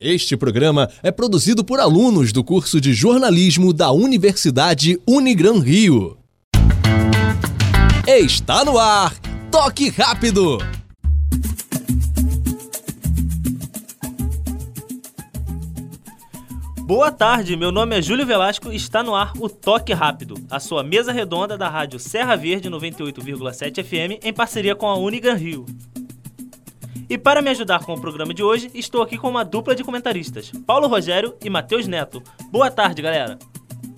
Este programa é produzido por alunos do curso de jornalismo da Universidade Unigran Rio. Está no ar! Toque rápido! Boa tarde, meu nome é Júlio Velasco e está no ar o Toque Rápido, a sua mesa redonda da rádio Serra Verde 98,7 FM em parceria com a Unigran Rio. E para me ajudar com o programa de hoje, estou aqui com uma dupla de comentaristas, Paulo Rogério e Matheus Neto. Boa tarde, galera!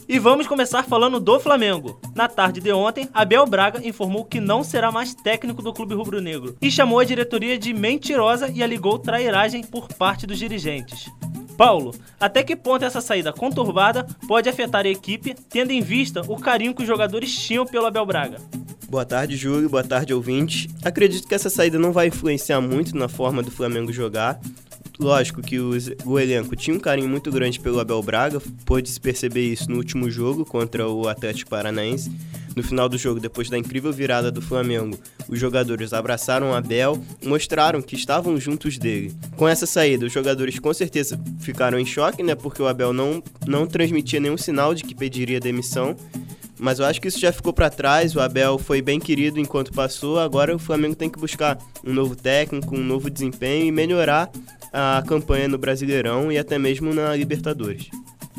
E vamos começar falando do Flamengo. Na tarde de ontem, Abel Braga informou que não será mais técnico do clube rubro-negro e chamou a diretoria de mentirosa e alegou trairagem por parte dos dirigentes. Paulo, até que ponto essa saída conturbada pode afetar a equipe, tendo em vista o carinho que os jogadores tinham pelo Abel Braga? Boa tarde, Júlio. Boa tarde, ouvintes. Acredito que essa saída não vai influenciar muito na forma do Flamengo jogar. Lógico que os, o elenco tinha um carinho muito grande pelo Abel Braga, pôde-se perceber isso no último jogo contra o Atlético Paranaense. No final do jogo, depois da incrível virada do Flamengo, os jogadores abraçaram Abel, mostraram que estavam juntos dele. Com essa saída, os jogadores com certeza ficaram em choque, né, porque o Abel não, não transmitia nenhum sinal de que pediria demissão. Mas eu acho que isso já ficou para trás. O Abel foi bem querido enquanto passou. Agora o Flamengo tem que buscar um novo técnico, um novo desempenho e melhorar a campanha no Brasileirão e até mesmo na Libertadores.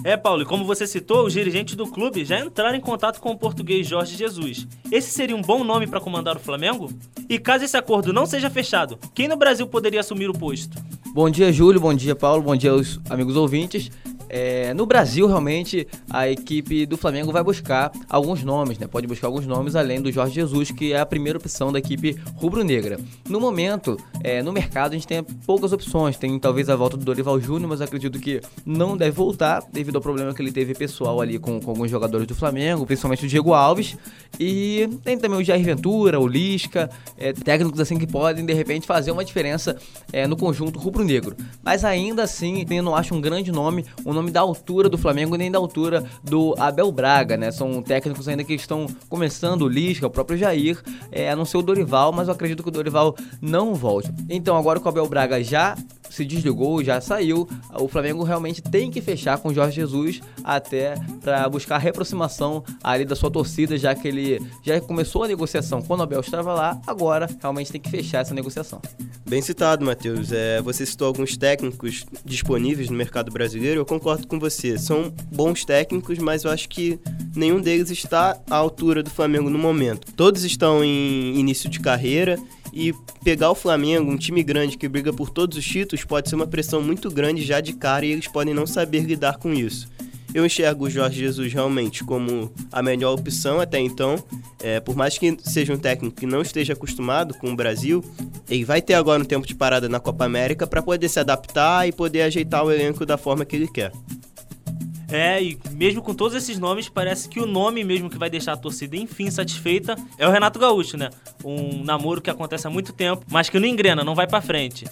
É, Paulo, e como você citou, os dirigentes do clube já entraram em contato com o português Jorge Jesus. Esse seria um bom nome para comandar o Flamengo? E caso esse acordo não seja fechado, quem no Brasil poderia assumir o posto? Bom dia, Júlio. Bom dia, Paulo. Bom dia aos amigos ouvintes. É, no Brasil, realmente, a equipe do Flamengo vai buscar alguns nomes, né? Pode buscar alguns nomes além do Jorge Jesus, que é a primeira opção da equipe rubro-negra. No momento, é, no mercado, a gente tem poucas opções. Tem talvez a volta do Dorival Júnior, mas acredito que não deve voltar, devido ao problema que ele teve pessoal ali com, com alguns jogadores do Flamengo, principalmente o Diego Alves. E tem também o Jair Ventura, o Lisca, é, técnicos assim que podem, de repente, fazer uma diferença é, no conjunto rubro-negro. Mas ainda assim, eu não acho um grande nome, um nome da altura do Flamengo nem da altura do Abel Braga, né? São técnicos ainda que estão começando, o Lisca, o próprio Jair, é, a não ser o Dorival, mas eu acredito que o Dorival não volte. Então agora o Abel Braga já se desligou, já saiu, o Flamengo realmente tem que fechar com o Jorge Jesus até para buscar a reaproximação ali da sua torcida, já que ele já começou a negociação quando o Abel estava lá, agora realmente tem que fechar essa negociação. Bem citado, Matheus. É, você citou alguns técnicos disponíveis no mercado brasileiro, eu concordo com você. São bons técnicos, mas eu acho que nenhum deles está à altura do Flamengo no momento. Todos estão em início de carreira e pegar o Flamengo, um time grande que briga por todos os títulos, pode ser uma pressão muito grande já de cara e eles podem não saber lidar com isso. Eu enxergo o Jorge Jesus realmente como a melhor opção até então. É, por mais que seja um técnico que não esteja acostumado com o Brasil, ele vai ter agora um tempo de parada na Copa América para poder se adaptar e poder ajeitar o elenco da forma que ele quer. É, e mesmo com todos esses nomes, parece que o nome mesmo que vai deixar a torcida enfim satisfeita é o Renato Gaúcho, né? Um namoro que acontece há muito tempo, mas que não engrena, não vai para frente.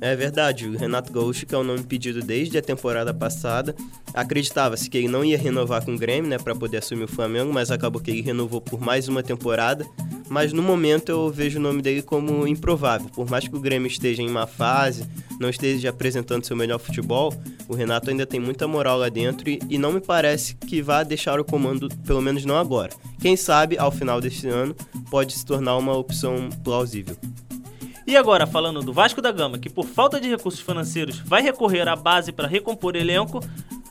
É verdade, o Renato Gaúcho, que é o nome pedido desde a temporada passada, acreditava-se que ele não ia renovar com o Grêmio, né, para poder assumir o Flamengo, mas acabou que ele renovou por mais uma temporada. Mas no momento eu vejo o nome dele como improvável. Por mais que o Grêmio esteja em má fase, não esteja apresentando seu melhor futebol, o Renato ainda tem muita moral lá dentro e, e não me parece que vá deixar o comando, pelo menos não agora. Quem sabe, ao final deste ano, pode se tornar uma opção plausível. E agora, falando do Vasco da Gama, que por falta de recursos financeiros vai recorrer à base para recompor elenco,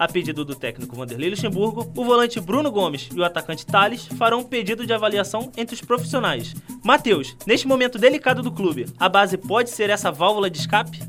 a pedido do técnico Vanderlei Luxemburgo, o volante Bruno Gomes e o atacante Thales farão um pedido de avaliação entre os profissionais. Matheus, neste momento delicado do clube, a base pode ser essa válvula de escape?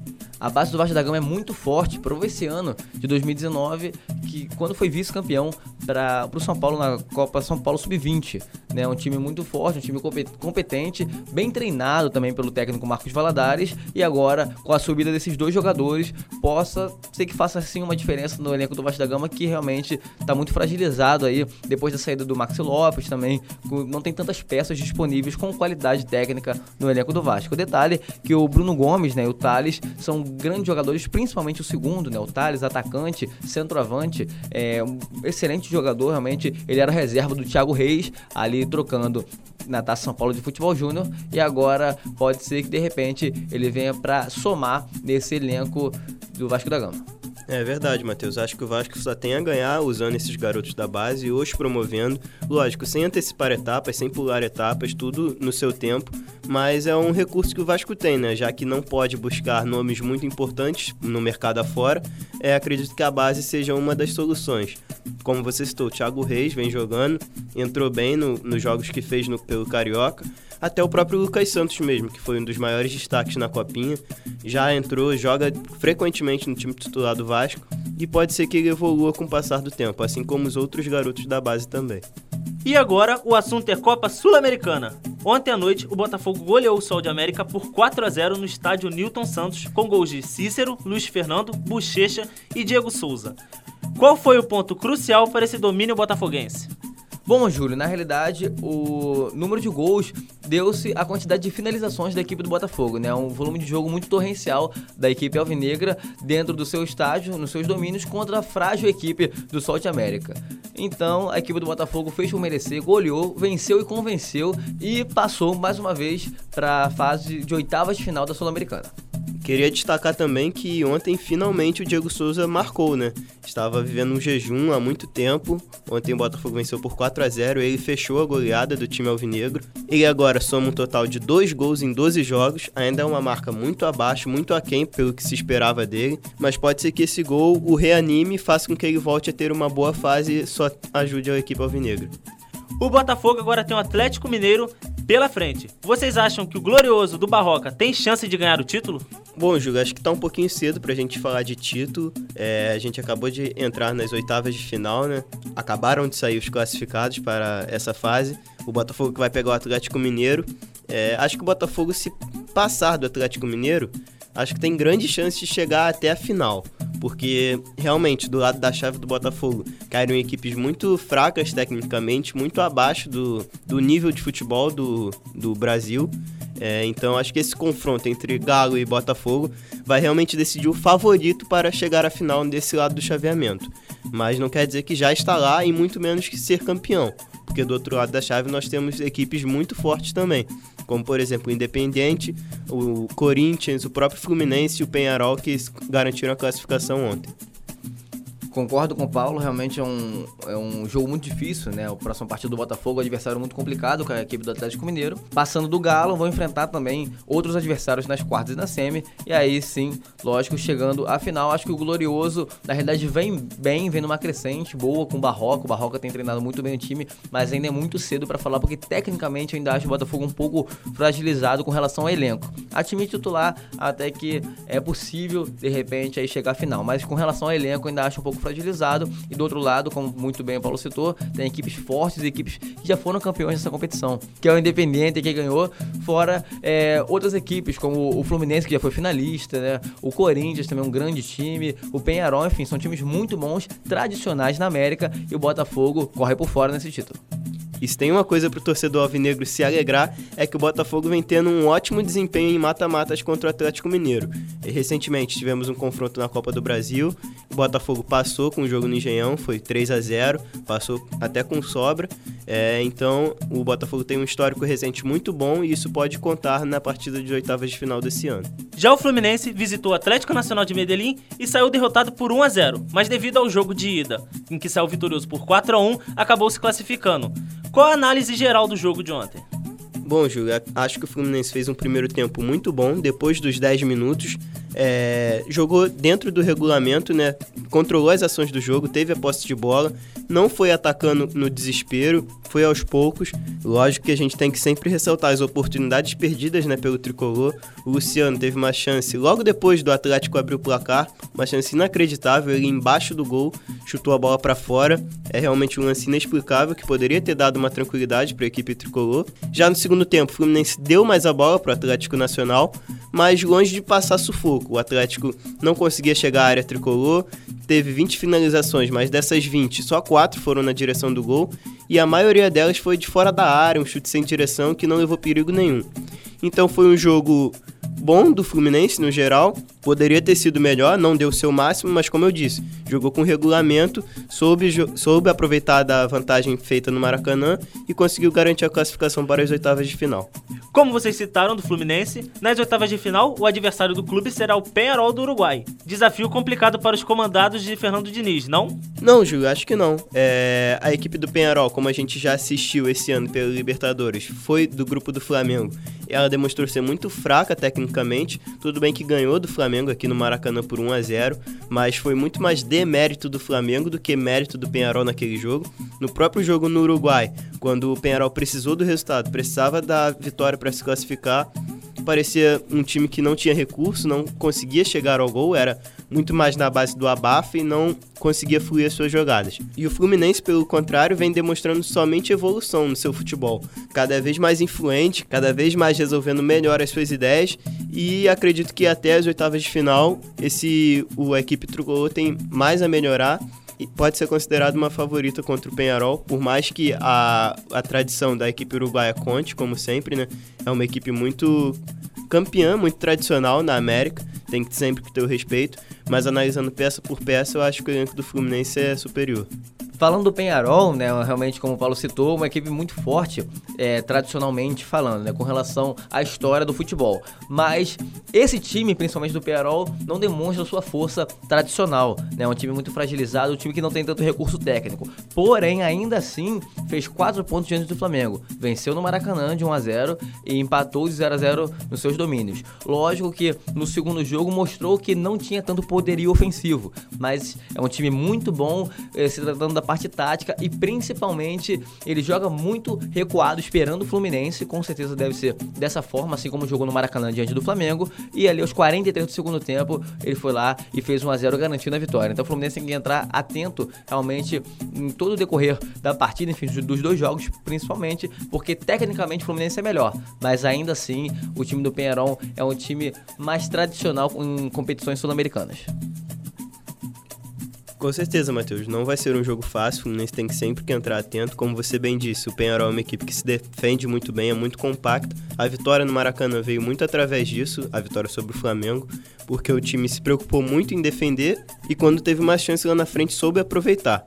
A base do Vasco da Gama é muito forte. Provou esse ano de 2019 que quando foi vice-campeão para o São Paulo na Copa São Paulo Sub-20. Né? Um time muito forte, um time competente, bem treinado também pelo técnico Marcos Valadares. E agora, com a subida desses dois jogadores, possa ser que faça assim uma diferença no elenco do Vasco da Gama, que realmente está muito fragilizado aí, depois da saída do Maxi Lopes também. Não tem tantas peças disponíveis com qualidade técnica no elenco do Vasco. O detalhe é que o Bruno Gomes né, e o Thales são grandes jogadores, principalmente o segundo, né? O Thales, atacante, centroavante, é um excelente jogador, realmente. Ele era reserva do Thiago Reis, ali trocando na Taça São Paulo de Futebol Júnior e agora pode ser que de repente ele venha para somar nesse elenco do Vasco da Gama. É verdade, Matheus. Acho que o Vasco só tem a ganhar usando esses garotos da base e os promovendo. Lógico, sem antecipar etapas, sem pular etapas, tudo no seu tempo. Mas é um recurso que o Vasco tem, né? Já que não pode buscar nomes muito importantes no mercado afora, é, acredito que a base seja uma das soluções. Como você citou, o Thiago Reis vem jogando, entrou bem no, nos jogos que fez no, pelo Carioca até o próprio Lucas Santos mesmo, que foi um dos maiores destaques na Copinha, já entrou, joga frequentemente no time titular do Vasco e pode ser que ele evolua com o passar do tempo, assim como os outros garotos da base também. E agora o assunto é Copa Sul-Americana. Ontem à noite, o Botafogo goleou o Sol de América por 4 a 0 no estádio Newton Santos, com gols de Cícero, Luiz Fernando, Bochecha e Diego Souza. Qual foi o ponto crucial para esse domínio botafoguense? Bom, Júlio, na realidade, o número de gols deu-se a quantidade de finalizações da equipe do Botafogo, né? Um volume de jogo muito torrencial da equipe alvinegra dentro do seu estádio, nos seus domínios, contra a frágil equipe do Sol de América. Então, a equipe do Botafogo fez por merecer, goleou, venceu e convenceu e passou mais uma vez para a fase de oitavas de final da Sul-Americana. Queria destacar também que ontem finalmente o Diego Souza marcou, né? Estava vivendo um jejum há muito tempo. Ontem o Botafogo venceu por 4 a 0 ele fechou a goleada do time alvinegro. Ele agora soma um total de 2 gols em 12 jogos, ainda é uma marca muito abaixo, muito aquém pelo que se esperava dele, mas pode ser que esse gol o reanime e faça com que ele volte a ter uma boa fase e só ajude a equipe alvinegra. O Botafogo agora tem o Atlético Mineiro pela frente. Vocês acham que o glorioso do Barroca tem chance de ganhar o título? Bom, Júlio, acho que tá um pouquinho cedo pra gente falar de título. É, a gente acabou de entrar nas oitavas de final, né? Acabaram de sair os classificados para essa fase. O Botafogo que vai pegar o Atlético Mineiro. É, acho que o Botafogo, se passar do Atlético Mineiro, acho que tem grande chance de chegar até a final. Porque realmente, do lado da chave do Botafogo, caíram equipes muito fracas tecnicamente, muito abaixo do, do nível de futebol do, do Brasil. É, então acho que esse confronto entre Galo e Botafogo vai realmente decidir o favorito para chegar à final desse lado do chaveamento. Mas não quer dizer que já está lá e muito menos que ser campeão, porque do outro lado da chave nós temos equipes muito fortes também como por exemplo o Independiente, o Corinthians, o próprio Fluminense e o Penharol que garantiram a classificação ontem. Concordo com o Paulo, realmente é um, é um jogo muito difícil, né? O próximo partido do Botafogo, adversário muito complicado com a equipe do Atlético Mineiro. Passando do Galo, vão enfrentar também outros adversários nas quartas e na semi. E aí sim, lógico, chegando à final, acho que o Glorioso, na realidade, vem bem, vem numa crescente boa com o Barroca. O Barroca tem treinado muito bem o time, mas ainda é muito cedo para falar, porque tecnicamente eu ainda acho o Botafogo um pouco fragilizado com relação ao elenco. A time titular, até que é possível, de repente, aí chegar à final. Mas com relação ao elenco, eu ainda acho um pouco fragilizado. E do outro lado, como muito bem o Paulo citou, tem equipes fortes, equipes que já foram campeões dessa competição, que é o Independente que ganhou, fora é, outras equipes, como o Fluminense, que já foi finalista, né? O Corinthians também é um grande time, o Penharol, enfim, são times muito bons, tradicionais na América, e o Botafogo corre por fora nesse título. E se tem uma coisa pro torcedor alvinegro se alegrar, é que o Botafogo vem tendo um ótimo desempenho em mata-matas contra o Atlético Mineiro. E recentemente tivemos um confronto na Copa do Brasil, o Botafogo passou com o jogo no Engenhão, foi 3 a 0 passou até com sobra. É, então o Botafogo tem um histórico recente muito bom e isso pode contar na partida de oitavas de final desse ano. Já o Fluminense visitou o Atlético Nacional de Medellín e saiu derrotado por 1 a 0 mas devido ao jogo de ida, em que saiu vitorioso por 4 a 1 acabou se classificando. Qual a análise geral do jogo de ontem? Bom, Júlio, acho que o Fluminense fez um primeiro tempo muito bom. Depois dos 10 minutos, é, jogou dentro do regulamento, né? Controlou as ações do jogo, teve a posse de bola, não foi atacando no desespero, foi aos poucos. Lógico que a gente tem que sempre ressaltar as oportunidades perdidas, né, pelo tricolor. O Luciano teve uma chance logo depois do Atlético abrir o placar, uma chance inacreditável, ele embaixo do gol, chutou a bola para fora. É realmente um lance inexplicável que poderia ter dado uma tranquilidade para a equipe tricolor. Já no segundo tempo, o Fluminense deu mais a bola para o Atlético Nacional, mas longe de passar sufoco. O Atlético não conseguia chegar à área tricolor, teve 20 finalizações, mas dessas 20, só 4 foram na direção do gol e a maioria delas foi de fora da área, um chute sem direção que não levou perigo nenhum. Então foi um jogo bom do Fluminense no geral, poderia ter sido melhor, não deu o seu máximo, mas como eu disse, jogou com regulamento, soube, soube aproveitar da vantagem feita no Maracanã e conseguiu garantir a classificação para as oitavas de final. Como vocês citaram do Fluminense, nas oitavas de final, o adversário do clube será o Penharol do Uruguai. Desafio complicado para os comandados de Fernando Diniz, não? Não, Júlio, acho que não. É, a equipe do Penharol, como a gente já assistiu esse ano pela Libertadores, foi do grupo do Flamengo. Ela demonstrou ser muito fraca tecnicamente. Tudo bem que ganhou do Flamengo aqui no Maracanã por 1 a 0 mas foi muito mais demérito do Flamengo do que mérito do Penharol naquele jogo. No próprio jogo no Uruguai, quando o Penharol precisou do resultado, precisava da vitória para se classificar, parecia um time que não tinha recurso, não conseguia chegar ao gol, era muito mais na base do abafa e não conseguia fluir as suas jogadas. E o Fluminense, pelo contrário, vem demonstrando somente evolução no seu futebol, cada vez mais influente, cada vez mais resolvendo melhor as suas ideias e acredito que até as oitavas de final esse o equipe tricolor tem mais a melhorar e pode ser considerado uma favorita contra o Penharol, por mais que a, a tradição da equipe uruguaia conte, como sempre, né? É uma equipe muito campeã, muito tradicional na América, tem que sempre ter o respeito, mas analisando peça por peça, eu acho que o elenco do Fluminense é superior. Falando do Penharol, né, realmente, como o Paulo citou, uma equipe muito forte, é, tradicionalmente falando, né, com relação à história do futebol. Mas esse time, principalmente do Penharol, não demonstra sua força tradicional. Né, é um time muito fragilizado, um time que não tem tanto recurso técnico. Porém, ainda assim, fez 4 pontos diante do Flamengo. Venceu no Maracanã de 1 a 0 e empatou de 0 a 0 nos seus domínios. Lógico que no segundo jogo mostrou que não tinha tanto poderio ofensivo, mas é um time muito bom, eh, se tratando da parte tática e principalmente ele joga muito recuado esperando o Fluminense, com certeza deve ser dessa forma, assim como jogou no Maracanã diante do Flamengo, e ali aos 43 do segundo tempo ele foi lá e fez 1 a 0 garantindo a vitória. Então o Fluminense tem que entrar atento realmente em todo o decorrer da partida, enfim, dos dois jogos principalmente, porque tecnicamente o Fluminense é melhor, mas ainda assim o time do Penharol é um time mais tradicional em competições sul-americanas. Com certeza, Matheus. Não vai ser um jogo fácil. O Fluminense tem que sempre que entrar atento. Como você bem disse, o Penharol é uma equipe que se defende muito bem, é muito compacta. A vitória no Maracanã veio muito através disso, a vitória sobre o Flamengo, porque o time se preocupou muito em defender e quando teve uma chance lá na frente soube aproveitar.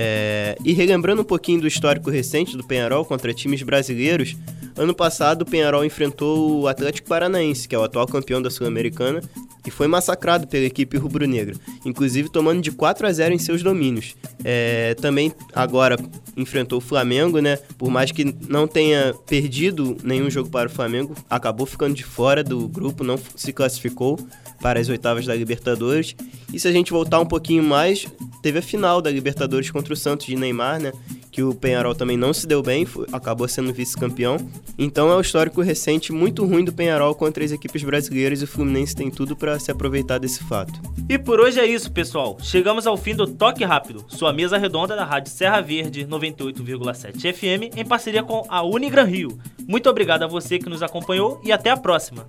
É... E relembrando um pouquinho do histórico recente do Penharol contra times brasileiros, ano passado o Penharol enfrentou o Atlético Paranaense, que é o atual campeão da Sul-Americana, e foi massacrado pela equipe rubro-negra, inclusive tomando de 4 a 0 em seus domínios. É, também agora enfrentou o Flamengo, né? Por mais que não tenha perdido nenhum jogo para o Flamengo, acabou ficando de fora do grupo, não se classificou para as oitavas da Libertadores. E se a gente voltar um pouquinho mais, teve a final da Libertadores contra o Santos de Neymar, né? que o Penharol também não se deu bem, foi, acabou sendo vice-campeão. Então é um histórico recente muito ruim do Penharol contra as equipes brasileiras e o Fluminense tem tudo para se aproveitar desse fato. E por hoje é isso, pessoal. Chegamos ao fim do Toque Rápido, sua mesa redonda da Rádio Serra Verde 98,7 FM em parceria com a Unigran Rio. Muito obrigado a você que nos acompanhou e até a próxima.